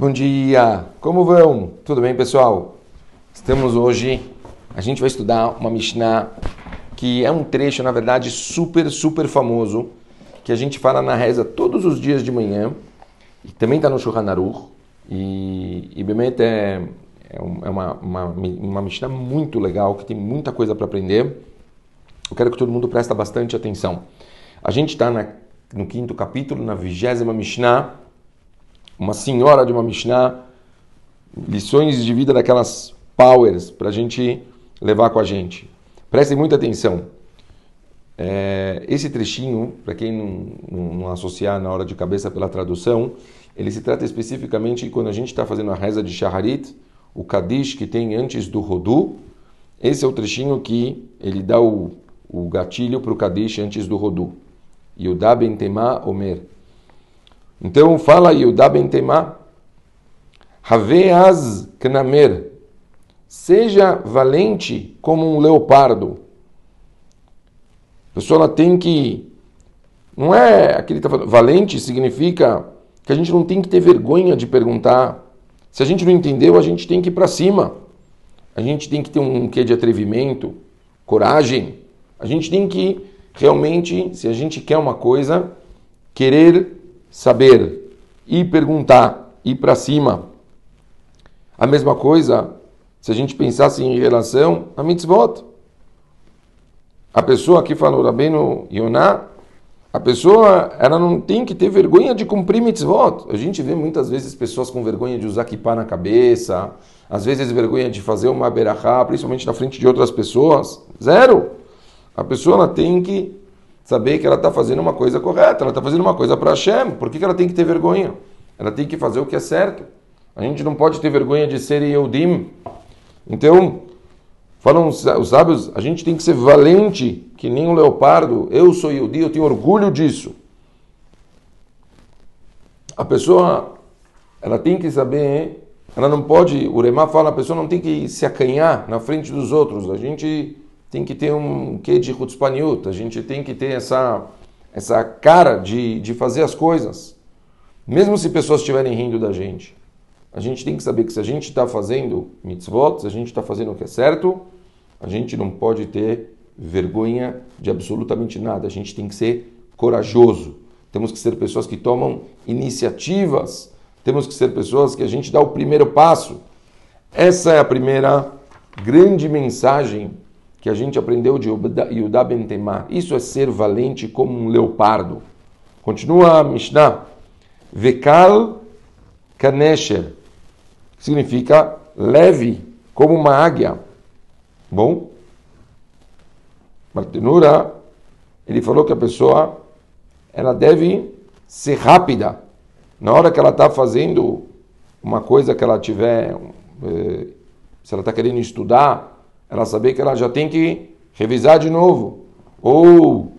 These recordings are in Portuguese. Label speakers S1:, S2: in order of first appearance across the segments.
S1: Bom dia, como vão? Tudo bem, pessoal? Estamos hoje, a gente vai estudar uma Mishnah que é um trecho, na verdade, super, super famoso, que a gente fala na reza todos os dias de manhã, e também está no Shulchan Aruch, e, e Bemet é, é, é uma, uma, uma Mishnah muito legal, que tem muita coisa para aprender. Eu quero que todo mundo preste bastante atenção. A gente está no quinto capítulo, na vigésima Mishnah, uma senhora de uma Mishnah, lições de vida daquelas powers para a gente levar com a gente. Prestem muita atenção. É, esse trechinho, para quem não, não, não, associar na hora de cabeça pela tradução, ele se trata especificamente quando a gente está fazendo a reza de Shaharit, o Kadish que tem antes do Rodu. Esse é o trechinho que ele dá o, o gatilho para o Kadish antes do Rodu. Yudá ben Tema Omer. Então fala Yudá ben Tema, Haveaz Knamer, seja valente como um leopardo. A pessoa ela tem que. Não é aquele que está falando. Valente significa que a gente não tem que ter vergonha de perguntar. Se a gente não entendeu, a gente tem que ir para cima. A gente tem que ter um quê de atrevimento, coragem. A gente tem que realmente, se a gente quer uma coisa, querer saber e perguntar, ir para cima. A mesma coisa se a gente pensasse em relação a mitzvot. A pessoa que falou Rabbeinu Yonah, a pessoa ela não tem que ter vergonha de cumprir mitzvot. A gente vê muitas vezes pessoas com vergonha de usar kippah na cabeça, às vezes vergonha de fazer uma berachá, principalmente na frente de outras pessoas. Zero. A pessoa ela tem que saber que ela está fazendo uma coisa correta, ela está fazendo uma coisa para Hashem. Por que, que ela tem que ter vergonha? Ela tem que fazer o que é certo. A gente não pode ter vergonha de ser Yehudim. Então, falam os sábios, a gente tem que ser valente, que nem um leopardo. Eu sou Yehudi, eu tenho orgulho disso. A pessoa, ela tem que saber, ela não pode, o Remá fala, a pessoa não tem que se acanhar na frente dos outros. A gente tem que ter um quê de chutzpaniut, a gente tem que ter essa, essa cara de, de fazer as coisas. Mesmo se pessoas estiverem rindo da gente. A gente tem que saber que se a gente está fazendo mitzvot, se a gente está fazendo o que é certo, a gente não pode ter vergonha de absolutamente nada. A gente tem que ser corajoso. Temos que ser pessoas que tomam iniciativas. Temos que ser pessoas que a gente dá o primeiro passo. Essa é a primeira grande mensagem que a gente aprendeu de Yudá Ben. Isso é ser valente como um leopardo. Continua a Mishnah. Vekal Kanesher significa leve, como uma águia. Bom, Martinura, ele falou que a pessoa ela deve ser rápida. Na hora que ela está fazendo uma coisa que ela tiver, eh, se ela está querendo estudar, ela saber que ela já tem que revisar de novo. Ou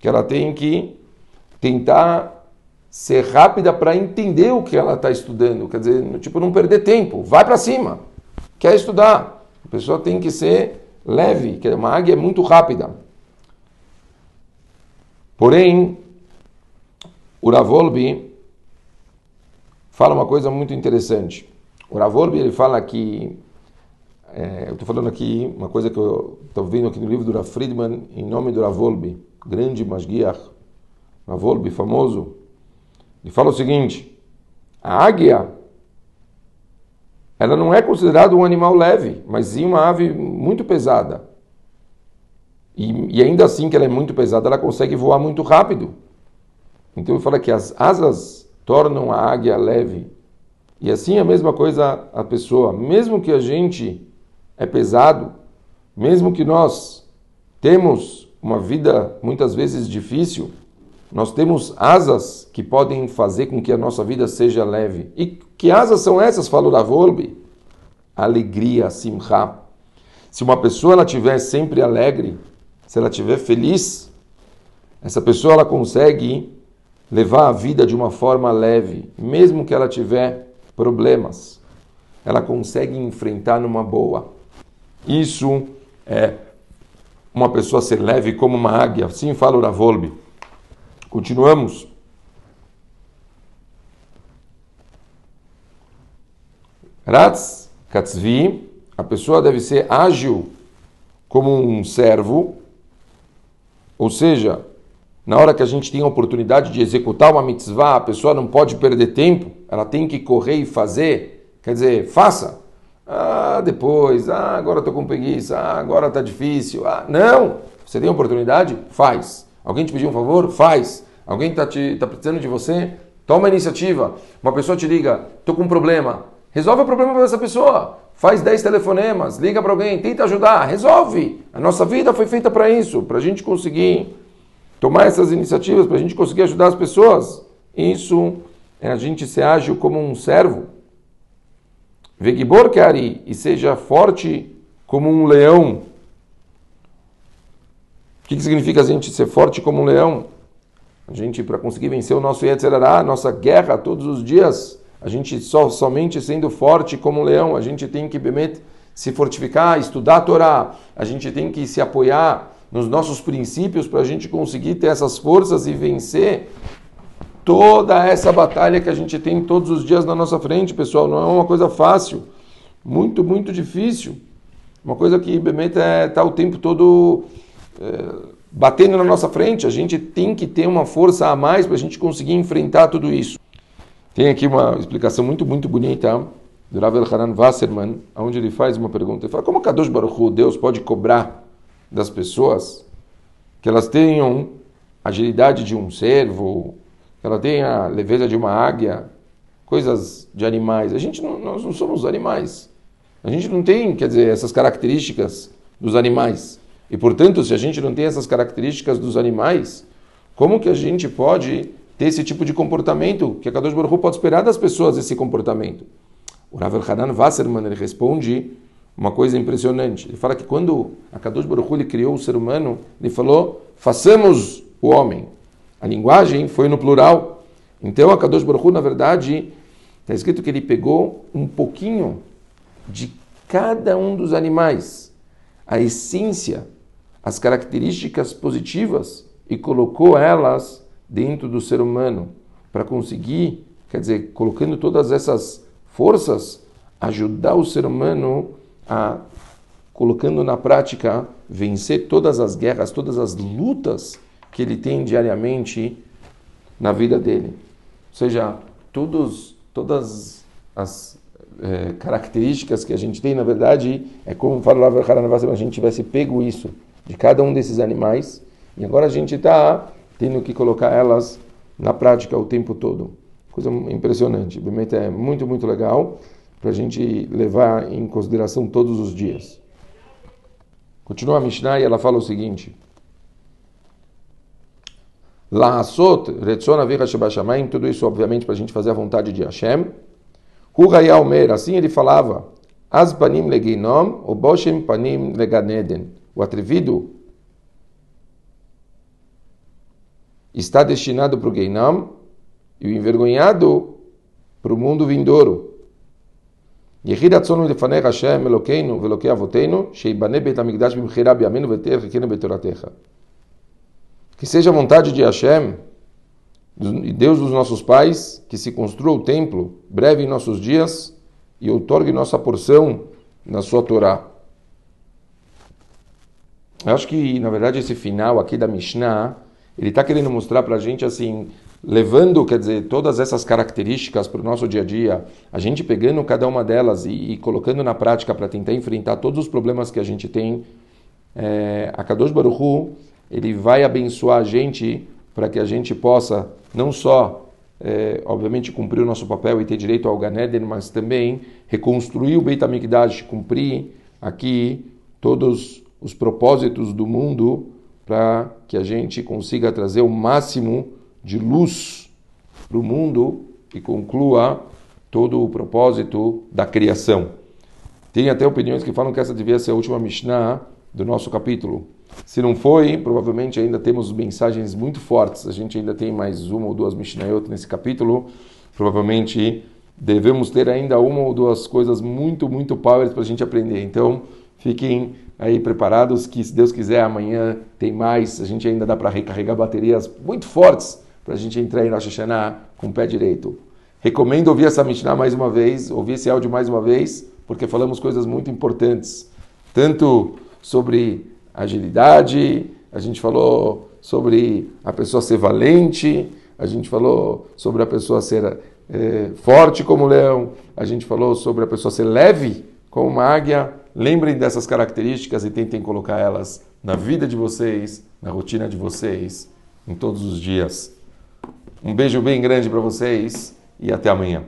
S1: que ela tem que tentar ser rápida para entender o que ela está estudando. Quer dizer, tipo, não perder tempo. Vai para cima. Quer estudar. A pessoa tem que ser leve, que uma águia é muito rápida. Porém, o Ravolbi fala uma coisa muito interessante. O Ravolbi ele fala que é, eu estou falando aqui uma coisa que eu estou vendo aqui no livro do Rav Friedman em nome do Ravolbi, grande Masguiach, Ravolbi famoso. Ele fala o seguinte: a águia ela não é considerada um animal leve, mas sim uma ave muito pesada. E, e, ainda assim que ela é muito pesada, ela consegue voar muito rápido. Então ele fala que as asas tornam a águia leve. E assim a mesma coisa a pessoa, mesmo que a gente é pesado, mesmo que nós temos uma vida muitas vezes difícil, nós temos asas que podem fazer com que a nossa vida seja leve. E que asas são essas? Falou Ravolbe. Alegria, simcha. Se uma pessoa ela estiver sempre alegre, se ela estiver feliz, essa pessoa ela consegue levar a vida de uma forma leve, mesmo que ela tiver problemas. Ela consegue enfrentar numa boa. Isso é uma pessoa ser leve como uma águia. Assim fala o Ravolbe. Continuamos. Ratz katzvi, a pessoa deve ser ágil como um servo, ou seja, na hora que a gente tem a oportunidade de executar uma mitzvah, a pessoa não pode perder tempo, ela tem que correr e fazer, quer dizer, faça. Ah, depois, ah, agora estou com preguiça, ah, agora está difícil. Ah, não! Você tem oportunidade? Faz. Alguém te pediu um favor? Faz. Alguém está tá precisando de você? Toma a iniciativa. Uma pessoa te liga, estou com um problema. Resolve o problema para essa pessoa. Faz 10 telefonemas, liga para alguém, tenta ajudar, resolve. A nossa vida foi feita para isso, para a gente conseguir tomar essas iniciativas, para a gente conseguir ajudar as pessoas. Isso é a gente ser ágil como um servo. Vegibor Kari, e seja forte como um leão. O que, significa a gente ser forte como um leão? A gente, para conseguir vencer o nosso Yetzerará, nossa guerra todos os dias, a gente só somente sendo forte como um leão, a gente tem que se fortificar, estudar a Torá, a gente tem que se apoiar nos nossos princípios para a gente conseguir ter essas forças e vencer toda essa batalha que a gente tem todos os dias na nossa frente, pessoal. Não é uma coisa fácil, muito, muito difícil. Uma coisa que Bemet está é, tá o tempo todo é, batendo na nossa frente. A gente tem que ter uma força a mais para a gente conseguir enfrentar tudo isso. Tem aqui uma explicação muito, muito bonita do Rav Elhanan Wasserman, onde ele faz uma pergunta. Ele fala, como Kadosh Baruch Hu, Deus pode cobrar das pessoas que elas tenham agilidade de um cervo, que ela tenha a leveza de uma águia, coisas de animais. A gente não, nós não somos animais. A gente não tem, quer dizer, essas características dos animais. E, portanto, se a gente não tem essas características dos animais, como que a gente pode ter esse tipo de comportamento, que a Kadosh Baruch pode esperar das pessoas esse comportamento. O Rav Hanan Wasserman ele responde uma coisa impressionante. Ele fala que quando a Kadosh Baruch Hu criou o ser humano, ele falou, façamos o homem. A linguagem foi no plural. Então a Kadosh Baruch Hu, na verdade, está escrito que ele pegou um pouquinho de cada um dos animais, a essência, as características positivas e colocou elas dentro do ser humano para conseguir, quer dizer, colocando todas essas forças, ajudar o ser humano a, colocando na prática, vencer todas as guerras, todas as lutas que ele tem diariamente na vida dele. Ou seja, todos, todas as é, características que a gente tem, na verdade, é como falava a gente tivesse pego isso de cada um desses animais e agora a gente está tendo que colocar elas na prática o tempo todo. Coisa impressionante. Realmente é muito, muito legal para a gente levar em consideração todos os dias. Continua a Mishnah e ela fala o seguinte. La'asot retzon avicha shebashamayim, tudo isso obviamente para a gente fazer a vontade de Hashem. Huraya Omer, assim ele falava, As panim legeinom, o boshem panim leganeden. O atrevido está destinado para o Geinam e o envergonhado para o mundo vindouro. יחיד רצונו לפניך השם אלוקינו ואלוקי אבותינו, שיבנה בית המקדש במחירה בימינו ותהיה חלקנו בתורתך. que seja a vontade de Hashem, Deus dos nossos pais, que se construa o templo breve em nossos dias e outorgue nossa porção na sua Torá. Eu acho que, na verdade, esse final aqui da Mishnah ele está querendo mostrar para a gente assim, levando, quer dizer, todas essas características para o nosso dia a dia, a gente pegando cada uma delas e, e colocando na prática para tentar enfrentar todos os problemas que a gente tem, é, a Kadosh Baruch Hu, ele vai abençoar a gente para que a gente possa não só, é, obviamente, cumprir o nosso papel e ter direito ao Ganeden, mas também reconstruir o Beit HaMikdash, cumprir aqui todos os propósitos do mundo para que a gente consiga trazer o máximo de luz para o mundo e conclua todo o propósito da criação. Tem até opiniões que falam que essa devia ser a última Mishnah do nosso capítulo. Se não foi, provavelmente ainda temos mensagens muito fortes. A gente ainda tem mais uma ou duas Mishnayot nesse capítulo. Provavelmente devemos ter ainda uma ou duas coisas muito, muito powers para a gente aprender. Então, fiquem aí preparados que, se Deus quiser, amanhã tem mais. A gente ainda dá para recarregar baterias muito fortes para a gente entrar em Rosh Hashanah com o pé direito. Recomendo ouvir essa Mishnah mais uma vez, ouvir esse áudio mais uma vez, porque falamos coisas muito importantes, tanto sobre agilidade, a gente falou sobre a pessoa ser valente, a gente falou sobre a pessoa ser é, forte como leão, a gente falou sobre a pessoa ser leve como uma águia. Lembrem dessas características e tentem colocar elas na vida de vocês, na rotina de vocês, em todos os dias. Um beijo bem grande para vocês e até amanhã.